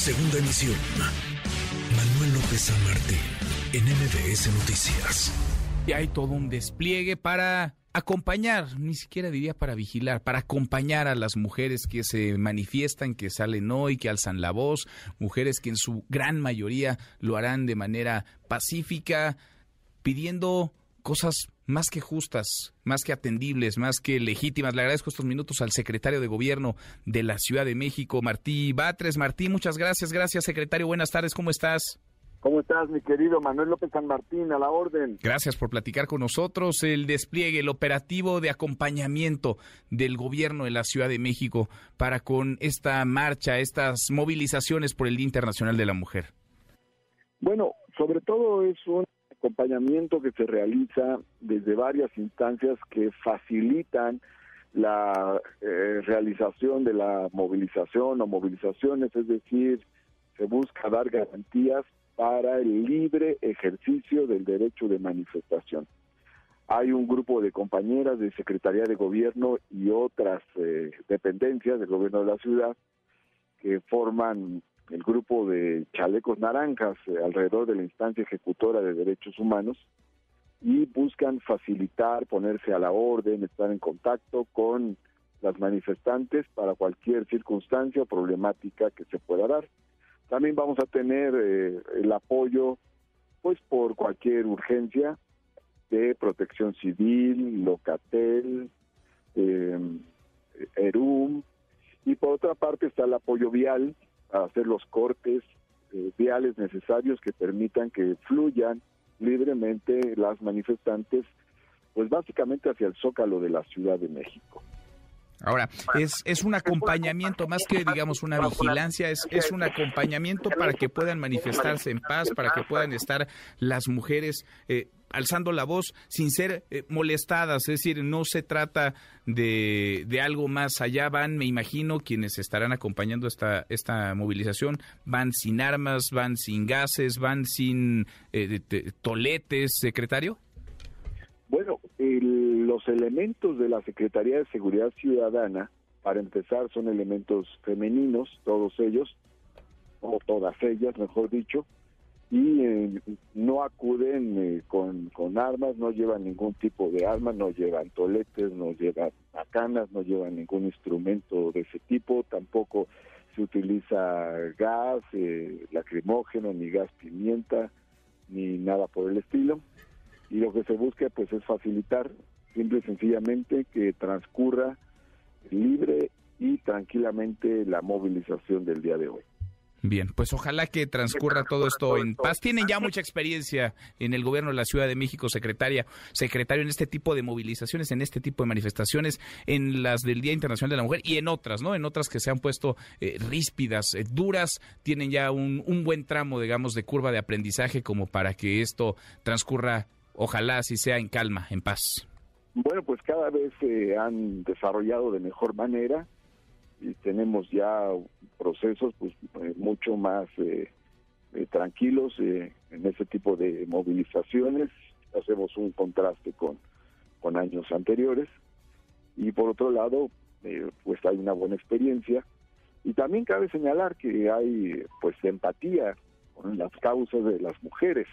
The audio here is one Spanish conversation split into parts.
Segunda emisión. Manuel López San Martín, en MBS Noticias. Y hay todo un despliegue para acompañar, ni siquiera diría para vigilar, para acompañar a las mujeres que se manifiestan, que salen hoy, que alzan la voz, mujeres que en su gran mayoría lo harán de manera pacífica, pidiendo cosas más que justas, más que atendibles, más que legítimas. Le agradezco estos minutos al secretario de Gobierno de la Ciudad de México, Martí Batres. Martí, muchas gracias. Gracias, secretario. Buenas tardes. ¿Cómo estás? ¿Cómo estás, mi querido Manuel López San Martín? A la orden. Gracias por platicar con nosotros. El despliegue, el operativo de acompañamiento del gobierno de la Ciudad de México para con esta marcha, estas movilizaciones por el Día Internacional de la Mujer. Bueno, sobre todo es un acompañamiento que se realiza desde varias instancias que facilitan la eh, realización de la movilización o movilizaciones, es decir, se busca dar garantías para el libre ejercicio del derecho de manifestación. Hay un grupo de compañeras de Secretaría de Gobierno y otras eh, dependencias del gobierno de la ciudad que forman el grupo de chalecos naranjas eh, alrededor de la instancia ejecutora de derechos humanos y buscan facilitar, ponerse a la orden, estar en contacto con las manifestantes para cualquier circunstancia o problemática que se pueda dar. También vamos a tener eh, el apoyo pues por cualquier urgencia de protección civil, Locatel, eh, ERUM, y por otra parte está el apoyo vial, a hacer los cortes eh, viales necesarios que permitan que fluyan libremente las manifestantes, pues básicamente hacia el zócalo de la Ciudad de México. Ahora, es, es un acompañamiento, más que digamos una vigilancia, es, es un acompañamiento para que puedan manifestarse en paz, para que puedan estar las mujeres eh, alzando la voz sin ser eh, molestadas, es decir, no se trata de, de, algo más allá, van, me imagino, quienes estarán acompañando esta, esta movilización, van sin armas, van sin gases, van sin eh, toletes, secretario. Bueno, los elementos de la Secretaría de Seguridad Ciudadana, para empezar, son elementos femeninos, todos ellos, o todas ellas, mejor dicho, y eh, no acuden eh, con, con armas, no llevan ningún tipo de armas, no llevan toletes, no llevan macanas, no llevan ningún instrumento de ese tipo, tampoco se utiliza gas eh, lacrimógeno, ni gas pimienta, ni nada por el estilo. Y lo que se busca pues es facilitar simple y sencillamente que transcurra libre y tranquilamente la movilización del día de hoy. Bien, pues ojalá que transcurra todo esto en paz. Tienen ya mucha experiencia en el gobierno de la Ciudad de México, secretaria, secretario, en este tipo de movilizaciones, en este tipo de manifestaciones, en las del Día Internacional de la Mujer y en otras, ¿no? En otras que se han puesto eh, ríspidas, eh, duras, tienen ya un, un buen tramo, digamos, de curva de aprendizaje como para que esto transcurra, ojalá así sea en calma, en paz. Bueno, pues cada vez se han desarrollado de mejor manera y tenemos ya procesos pues eh, mucho más eh, eh, tranquilos en ese tipo de movilizaciones. Hacemos un contraste con con años anteriores. Y por otro lado pues hay una buena experiencia. Y también cabe señalar que hay pues empatía con las causas de las mujeres.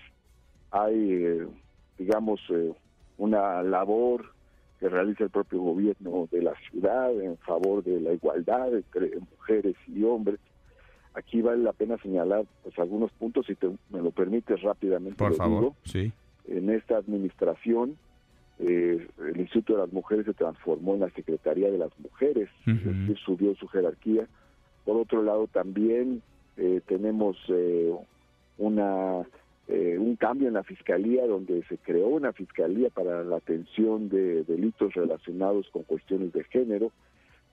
Hay digamos una labor que realiza el propio gobierno de la ciudad en favor de la igualdad entre mujeres y hombres. Aquí vale la pena señalar pues algunos puntos, si te, me lo permites rápidamente. Por favor, sí. En esta administración, eh, el Instituto de las Mujeres se transformó en la Secretaría de las Mujeres, es decir, subió su jerarquía. Por otro lado, también eh, tenemos eh, una eh, un cambio en la fiscalía donde se creó una fiscalía para la atención de delitos relacionados con cuestiones de género.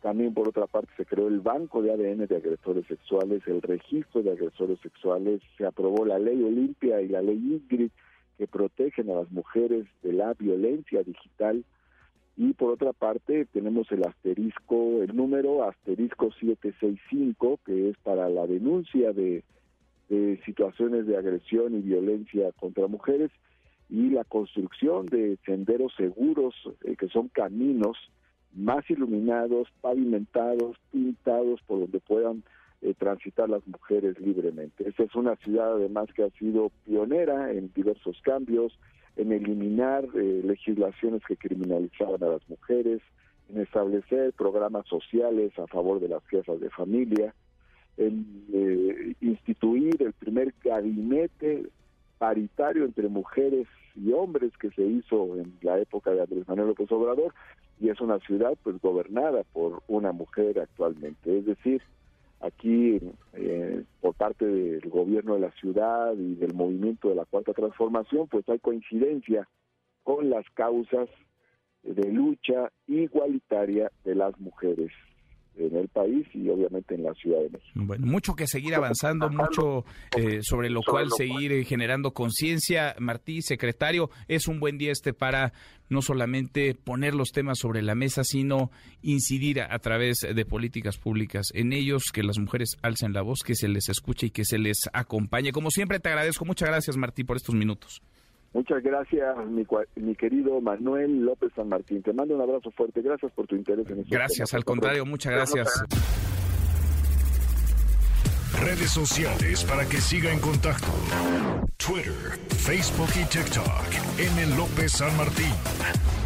También por otra parte se creó el banco de ADN de agresores sexuales, el registro de agresores sexuales, se aprobó la ley Olimpia y la ley Ingrid que protegen a las mujeres de la violencia digital y por otra parte tenemos el asterisco, el número asterisco 765 que es para la denuncia de de situaciones de agresión y violencia contra mujeres y la construcción de senderos seguros, eh, que son caminos más iluminados, pavimentados, pintados, por donde puedan eh, transitar las mujeres libremente. Esta es una ciudad además que ha sido pionera en diversos cambios, en eliminar eh, legislaciones que criminalizaban a las mujeres, en establecer programas sociales a favor de las jefas de familia, en eh, instituir el primer gabinete paritario entre mujeres y hombres que se hizo en la época de Andrés Manuel López Obrador y es una ciudad pues gobernada por una mujer actualmente, es decir, aquí eh, por parte del gobierno de la ciudad y del movimiento de la cuarta transformación pues hay coincidencia con las causas de lucha igualitaria de las mujeres en el país y obviamente en la Ciudad de México. Bueno, mucho que seguir avanzando, mucho eh, sobre lo cual seguir eh, generando conciencia. Martí, secretario, es un buen día este para no solamente poner los temas sobre la mesa, sino incidir a, a través de políticas públicas en ellos, que las mujeres alcen la voz, que se les escuche y que se les acompañe. Como siempre, te agradezco. Muchas gracias, Martí, por estos minutos. Muchas gracias, mi, querido Manuel López San Martín. Te mando un abrazo fuerte. Gracias por tu interés en este Gracias, al contrario, muchas gracias. Redes sociales para que siga en contacto: Twitter, Facebook y TikTok. M. López San Martín.